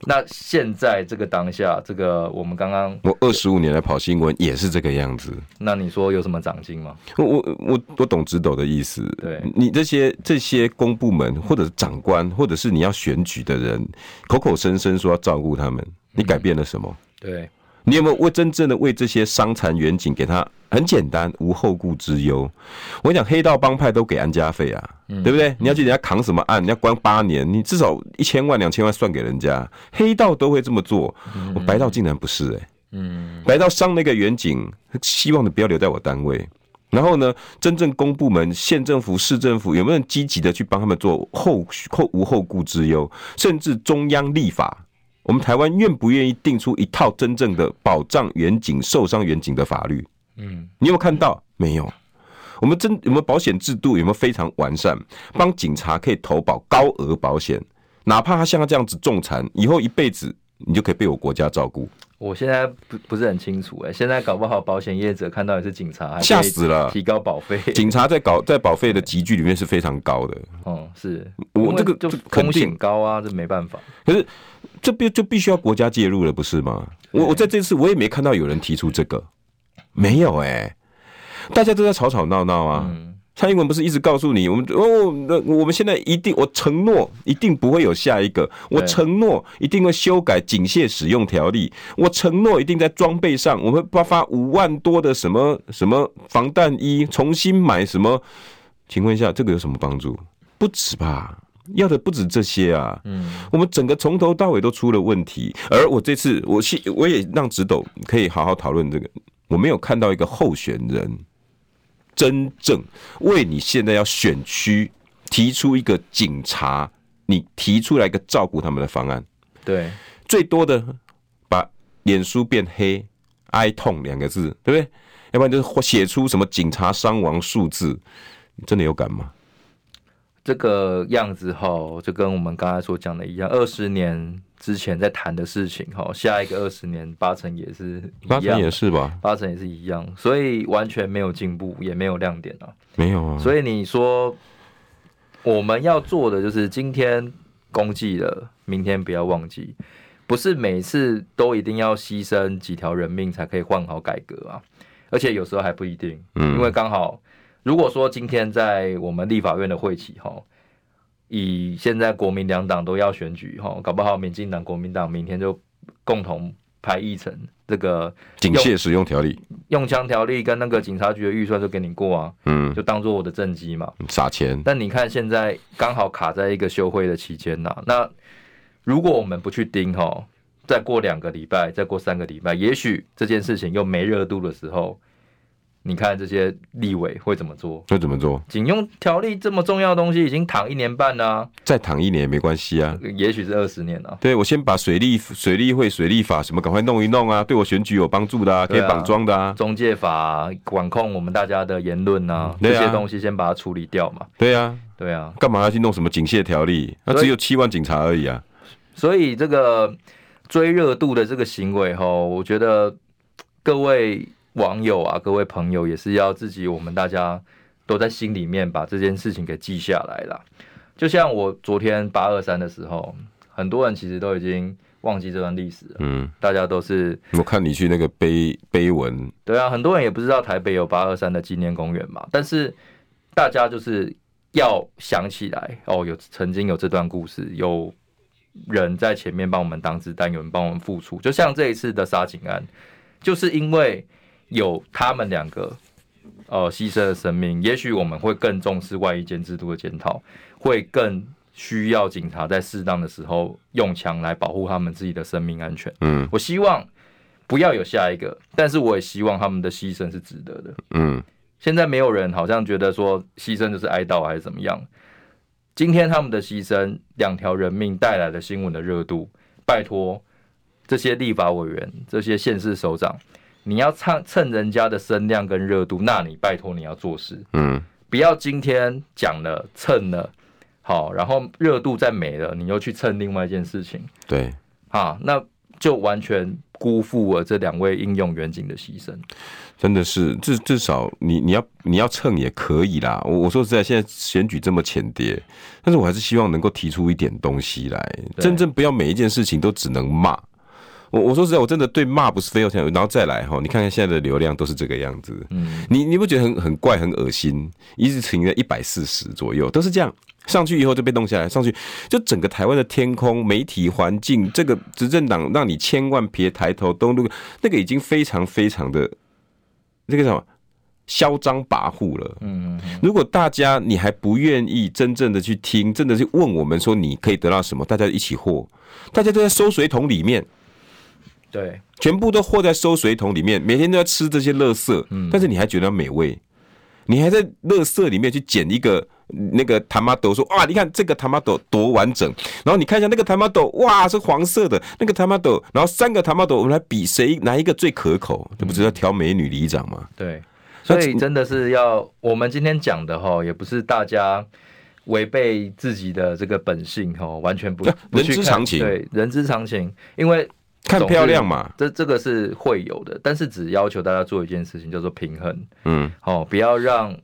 那现在这个当下，这个我们刚刚我二十五年来跑新闻也是这个样子。那你说有什么长进吗？我我我我懂直斗的意思。对，你这些这些公部门或者是长官，或者是你要选举的人，口口声声说要照顾他们，你改变了什么？嗯、对。你有没有为真正的为这些伤残员警给他很简单无后顾之忧？我跟你讲，黑道帮派都给安家费啊，嗯、对不对？你要去人家扛什么案，你要关八年，你至少一千万两千万算给人家。黑道都会这么做，我白道竟然不是哎、欸，嗯，白道伤那个远景，希望你不要留在我单位。然后呢，真正公部门、县政府、市政府有没有人积极的去帮他们做后后无后顾之忧？甚至中央立法，我们台湾愿不愿意定出一套真正的保障远景、受伤远景的法律？嗯，你有没有看到？没有。我们真有没有保险制度？有没有非常完善？帮警察可以投保高额保险，哪怕他像他这样子重残，以后一辈子你就可以被我国家照顾。我现在不不是很清楚哎、欸，现在搞不好保险业者看到也是警察，吓死了，提高保费。警察在搞在保费的集聚里面是非常高的。哦，是我这个就风险高啊，这没办法。可是这必就必须要国家介入了，不是吗？我我在这次我也没看到有人提出这个，没有哎、欸，大家都在吵吵闹闹啊。嗯蔡英文不是一直告诉你，我们哦，那我们现在一定，我承诺一定不会有下一个，我承诺一定会修改警械使用条例，我承诺一定在装备上，我们会发发五万多的什么什么防弹衣，重新买什么？请问一下，这个有什么帮助？不止吧？要的不止这些啊！嗯，我们整个从头到尾都出了问题，而我这次我我也让直斗可以好好讨论这个，我没有看到一个候选人。真正为你现在要选区提出一个警察，你提出来一个照顾他们的方案，对，最多的把脸书变黑，哀痛两个字，对不对？要不然就是写出什么警察伤亡数字，你真的有感吗？这个样子哈，就跟我们刚才所讲的一样，二十年之前在谈的事情哈，下一个二十年八成也是一样，八成也是吧，八成也是一样，所以完全没有进步，也没有亮点啊，没有啊。所以你说我们要做的就是今天功绩了，明天不要忘记，不是每次都一定要牺牲几条人命才可以换好改革啊，而且有时候还不一定，嗯，因为刚好。如果说今天在我们立法院的会期哈，以现在国民两党都要选举哈，搞不好民进党、国民党明天就共同排议程这个警械使用条例、用枪条例跟那个警察局的预算就给你过啊，嗯，就当做我的政绩嘛，撒钱。但你看现在刚好卡在一个休会的期间呐，那如果我们不去盯哈，再过两个礼拜，再过三个礼拜，也许这件事情又没热度的时候。你看这些立委会怎么做？会怎么做？警用条例这么重要的东西已经躺一年半了，啊，再躺一年也没关系啊。也许是二十年啊。对，我先把水利水利会水利法什么赶快弄一弄啊，对我选举有帮助的啊，可以绑桩的啊。中介法管控我们大家的言论啊，这些东西先把它处理掉嘛。对啊，对啊，干嘛要去弄什么警械条例？那只有七万警察而已啊。所以这个追热度的这个行为哈，我觉得各位。网友啊，各位朋友也是要自己，我们大家都在心里面把这件事情给记下来了。就像我昨天八二三的时候，很多人其实都已经忘记这段历史了。嗯，大家都是我看你去那个碑碑文，对啊，很多人也不知道台北有八二三的纪念公园嘛。但是大家就是要想起来哦，有曾经有这段故事，有人在前面帮我们挡子弹，有人帮我们付出。就像这一次的杀警案，就是因为。有他们两个，呃，牺牲的生命，也许我们会更重视外役监制度的检讨，会更需要警察在适当的时候用枪来保护他们自己的生命安全。嗯，我希望不要有下一个，但是我也希望他们的牺牲是值得的。嗯，现在没有人好像觉得说牺牲就是哀悼还是怎么样。今天他们的牺牲，两条人命带来的新闻的热度，拜托这些立法委员、这些县市首长。你要蹭蹭人家的声量跟热度，那你拜托你要做事，嗯，不要今天讲了蹭了，好，然后热度再没了，你又去蹭另外一件事情，对，啊，那就完全辜负了这两位应用远景的牺牲。真的是，至至少你你要你要蹭也可以啦。我我说实在，现在选举这么浅碟，但是我还是希望能够提出一点东西来，真正不要每一件事情都只能骂。我我说实在，我真的对骂不是非要想，然后再来哈，你看看现在的流量都是这个样子，嗯，你你不觉得很很怪很恶心？一直停在一百四十左右，都是这样，上去以后就被弄下来，上去就整个台湾的天空、媒体环境，这个执政党让你千万别抬头，都那个那个已经非常非常的那个什么嚣张跋扈了，嗯，如果大家你还不愿意真正的去听，真的去问我们说你可以得到什么，大家一起获，大家都在收水桶里面。对，全部都和在收水桶里面，每天都要吃这些垃圾，嗯，但是你还觉得美味，你还在垃圾里面去捡一个那个塔玛豆，说哇，你看这个塔玛豆多完整。然后你看一下那个塔玛豆，哇，是黄色的那个塔玛豆。然后三个塔玛豆，我们来比谁哪一个最可口？这不是要挑美女里长吗？对，所以真的是要我们今天讲的哈，也不是大家违背自己的这个本性哈，完全不人之常情，对，人之常情，因为。看漂亮嘛，这这个是会有的，但是只要求大家做一件事情，叫做平衡。嗯，好，不要让，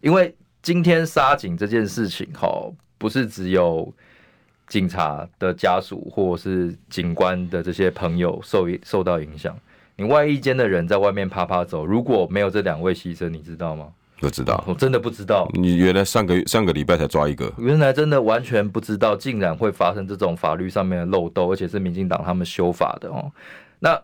因为今天杀警这件事情，哈，不是只有警察的家属或者是警官的这些朋友受受到影响。你外役间的人在外面啪啪走，如果没有这两位牺牲，你知道吗？不知道，我真的不知道。你原来上个上个礼拜才抓一个，原来真的完全不知道，竟然会发生这种法律上面的漏洞，而且是民进党他们修法的哦。那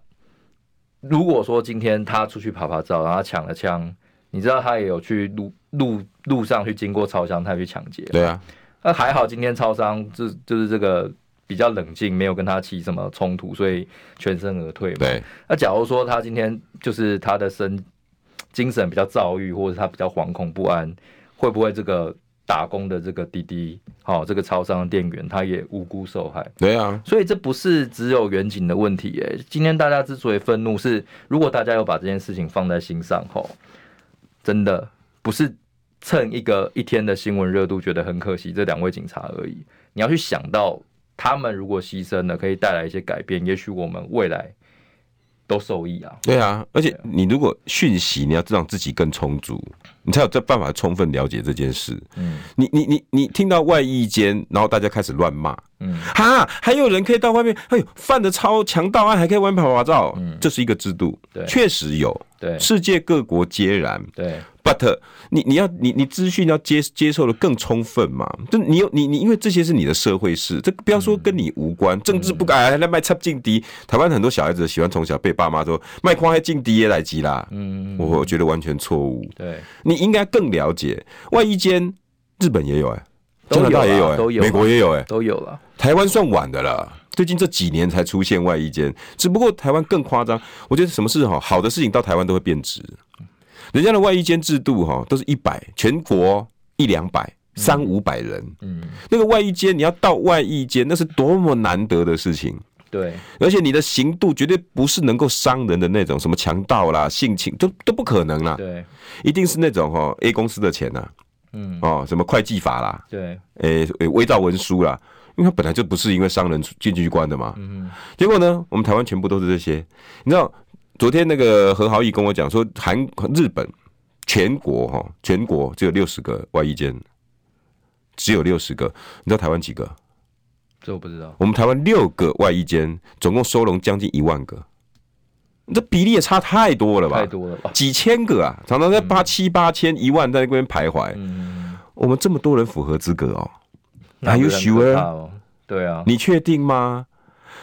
如果说今天他出去拍拍照，然后抢了枪，你知道他也有去路路路上去经过超商，他去抢劫。对啊，那还好，今天超商就就是这个比较冷静，没有跟他起什么冲突，所以全身而退嘛。对，那假如说他今天就是他的身。精神比较躁郁，或者他比较惶恐不安，会不会这个打工的这个滴滴，好，这个超商的店员，他也无辜受害？对啊，所以这不是只有远景的问题，耶，今天大家之所以愤怒，是如果大家有把这件事情放在心上，吼，真的不是蹭一个一天的新闻热度，觉得很可惜这两位警察而已。你要去想到，他们如果牺牲了，可以带来一些改变，也许我们未来。都受益啊！对啊，而且你如果讯息，你要让自己更充足，你才有这办法充分了解这件事。嗯，你你你你听到外意间，然后大家开始乱骂，嗯，哈，还有人可以到外面，哎呦，犯的超强盗案还可以外面跑马照，嗯，这是一个制度，对，确实有，对，世界各国皆然，对。But 你你要你你资讯要接接受的更充分嘛？就你有你你因为这些是你的社会事，这不要说跟你无关，政治不改还在卖插劲敌。台湾很多小孩子喜欢从小被爸妈说卖矿还劲敌也来急啦。嗯，我我觉得完全错误。对，你应该更了解外衣间，日本也有哎，加拿大也有哎，美国也有哎，都有了。台湾算晚的了，最近这几年才出现外衣间，只不过台湾更夸张。我觉得什么事好好的事情到台湾都会变质。人家的外衣间制度哈，都是一百，全国一两百、三五百人。嗯，那个外衣间你要到外衣间，那是多么难得的事情。对，而且你的刑度绝对不是能够伤人的那种，什么强盗啦、性侵都都不可能啦。对，一定是那种哈 A 公司的钱呐。嗯，哦，什么会计法啦。对，诶诶，伪造文书啦，因为他本来就不是因为伤人进去关的嘛。嗯，结果呢，我们台湾全部都是这些，你知道。昨天那个何豪毅跟我讲说，韩日本全国哈，全国只有六十个外衣间，只有六十个。你知道台湾几个？这我不知道。我们台湾六个外衣间，总共收容将近一万个，这比例也差太多了吧？太多了吧？几千个啊，常常在八七八千一万在那边徘徊。嗯，我们这么多人符合资格哦，Are you sure？对啊，你确定吗？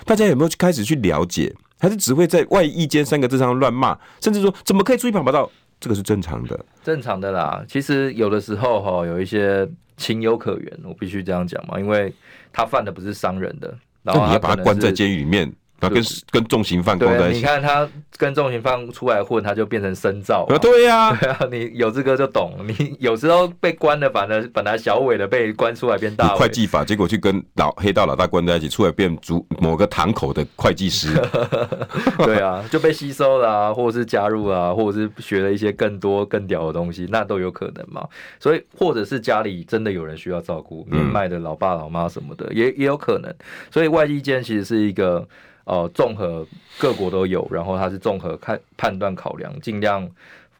大家有没有开始去了解？还是只会在外衣间三个字上乱骂，甚至说怎么可以出去跑跑道？这个是正常的，正常的啦。其实有的时候哈，有一些情有可原，我必须这样讲嘛，因为他犯的不是伤人的，然后你要把他关在监狱里面。他跟跟重刑犯关在一起，你看他跟重刑犯出来混，他就变成深造。对呀，*laughs* 对啊，你有这个就懂。你有时候被关的，反而本来小尾的被关出来变大尾。会计法，结果去跟老黑道老大关在一起，出来变主某个堂口的会计师。*laughs* 对啊，就被吸收了啊，或者是加入啊，或者是学了一些更多更屌的东西，那都有可能嘛。所以，或者是家里真的有人需要照顾，年迈的老爸老妈什么的，嗯、也也有可能。所以，外衣间其实是一个。呃，综合各国都有，然后它是综合看判断考量，尽量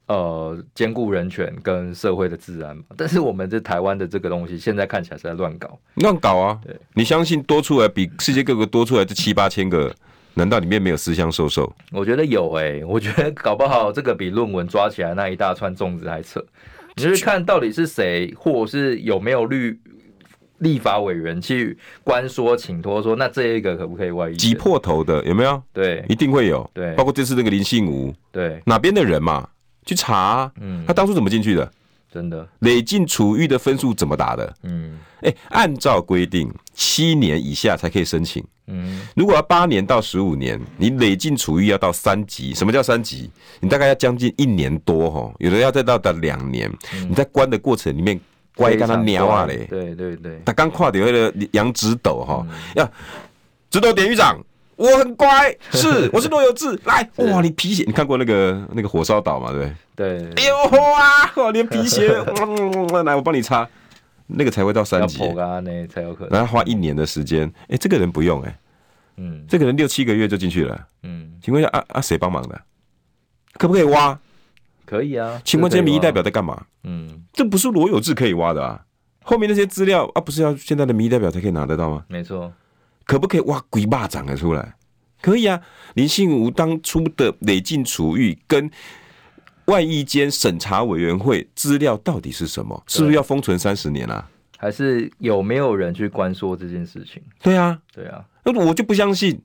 呃兼顾人权跟社会的治安。*laughs* 但是我们这台湾的这个东西，现在看起来是在乱搞，乱搞啊！对，你相信多出来比世界各国多出来这七八千个，难道里面没有私相授受？我觉得有哎、欸，*laughs* 我觉得搞不好这个比论文抓起来那一大串粽子还扯。你就是看到底是谁，或者是有没有律。立法委员去关说，请托说，那这一个可不可以外役？挤破头的有没有？对，一定会有。对，包括这次那个林信吾，对，哪边的人嘛？去查，嗯，他当初怎么进去的？真的，累进处遇的分数怎么打的？嗯，哎、欸，按照规定，七年以下才可以申请。嗯，如果要八年到十五年，你累进处遇要到三级。什么叫三级？你大概要将近一年多哈，有的要再到达两年。嗯、你在关的过程里面，乖跟他鸟啊嘞。对对对，他刚跨掉那个杨直斗哈，要直斗典狱长。我很乖，是，我是罗有志。来，哇，你皮鞋，你看过那个那个火烧岛吗？对对。哎呦哇，我连皮鞋，来，我帮你擦，那个才会到三级，才有可能。然后花一年的时间，哎，这个人不用哎，嗯，这个人六七个月就进去了，嗯。请问一下，啊啊，谁帮忙的？可不可以挖？可以啊。请问这些民意代表在干嘛？嗯，这不是罗有志可以挖的啊。后面那些资料啊，不是要现在的民意代表才可以拿得到吗？没错。可不可以挖鬼巴掌的出来？可以啊。林信吾当初的累进处遇跟外役监审查委员会资料到底是什么？是不是要封存三十年啊？还是有没有人去关说这件事情？对啊，对啊。那我就不相信，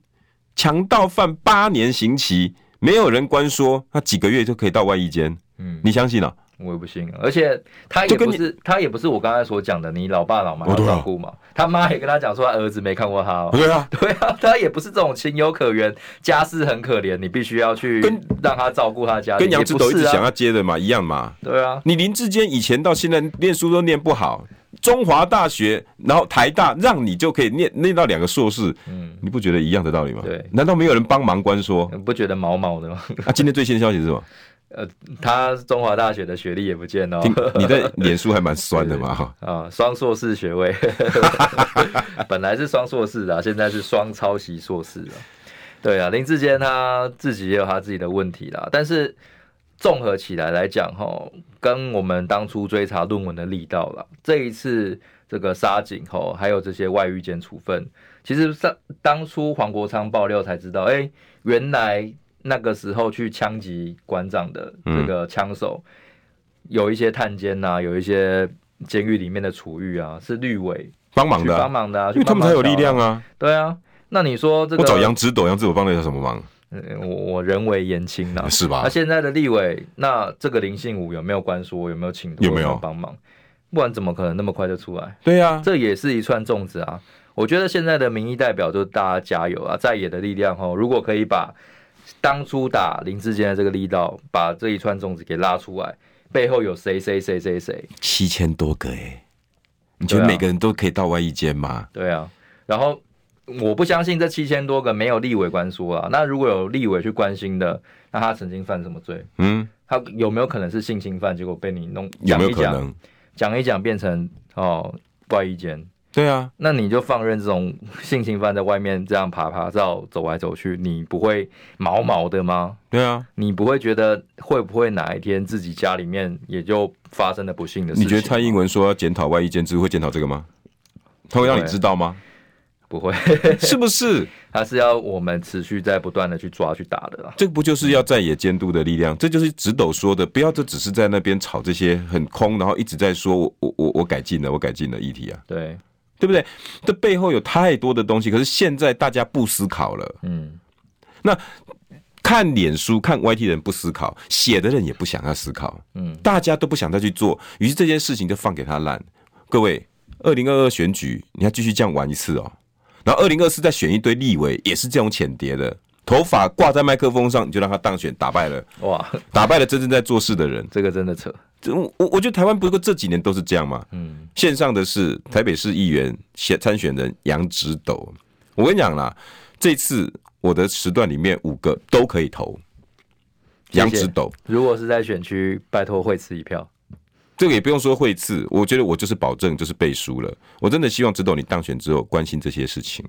强盗犯八年刑期，没有人关说，他几个月就可以到外衣间？嗯，你相信啊？我也不信啊，而且他也不是他也不是我刚才所讲的，你老爸老妈要照顾嘛。他妈也跟他讲说，他儿子没看过他哦。对啊，*laughs* 对啊，他也不是这种情有可原，家世很可怜，你必须要去让他照顾他家。跟杨志斗一直想要接的嘛，一样嘛。对啊，你林志坚以前到现在念书都念不好，中华大学然后台大让你就可以念念到两个硕士，嗯，你不觉得一样的道理吗？对，难道没有人帮忙关说？不觉得毛毛的吗？啊，今天最新的消息是什么？呃，他中华大学的学历也不见哦。*laughs* 你的脸书还蛮酸的嘛？哈啊，双硕士学位，*laughs* 本来是双硕士啊，现在是双抄袭硕士了。对啊，林志坚他自己也有他自己的问题啦。但是综合起来来讲，哈，跟我们当初追查论文的力道啦，这一次这个杀警吼，还有这些外遇监处分，其实上当初黄国昌爆料才知道，哎、欸，原来。那个时候去枪击馆长的这个枪手，有一些探监呐，有一些监狱里面的处遇啊，是绿委帮忙的，帮忙的，啊因为他们才有力量啊。对啊，那你说这个，我找杨直斗，杨直斗帮了他什么忙？我我人微言轻呐，*laughs* 是吧？那现在的立委，那这个林信武有没有关说？有没有请有没有帮忙？不然怎么可能那么快就出来？对啊，这也是一串粽子啊。我觉得现在的民意代表就是大家加油啊，在野的力量哈，如果可以把。当初打林志坚的这个力道，把这一串粽子给拉出来，背后有谁谁谁谁谁？七千多个哎，你觉得每个人都可以到外一间吗？对啊，然后我不相信这七千多个没有立委关说啊。那如果有立委去关心的，那他曾经犯什么罪？嗯，他有没有可能是性侵犯？结果被你弄有没有可能讲一讲变成哦外役监？对啊，那你就放任这种性侵犯在外面这样爬爬照走来走去，你不会毛毛的吗？对啊，你不会觉得会不会哪一天自己家里面也就发生了不幸的事情？你觉得蔡英文说要检讨外衣监制会检讨这个吗？他会让你知道吗？不会，*laughs* 是不是？他是要我们持续在不断的去抓去打的啦。这不就是要在野监督的力量？这就是直斗说的，不要就只是在那边炒这些很空，然后一直在说我我我我改进了，我改进了议题啊。对。对不对？这背后有太多的东西，可是现在大家不思考了。嗯，那看脸书、看 YT 的人不思考，写的人也不想要思考。嗯，大家都不想再去做，于是这件事情就放给他烂。各位，二零二二选举你要继续这样玩一次哦。然后二零二四再选一堆立委，也是这种浅碟的，头发挂在麦克风上，你就让他当选，打败了。哇，打败了真正在做事的人，这个真的扯。我我我觉得台湾不过这几年都是这样嘛。嗯，线上的是台北市议员选参选人杨直斗。我跟你讲啦，这次我的时段里面五个都可以投杨直斗。如果是在选区，拜托会赐一票。这个也不用说会赐，我觉得我就是保证就是背书了。我真的希望直斗你当选之后关心这些事情。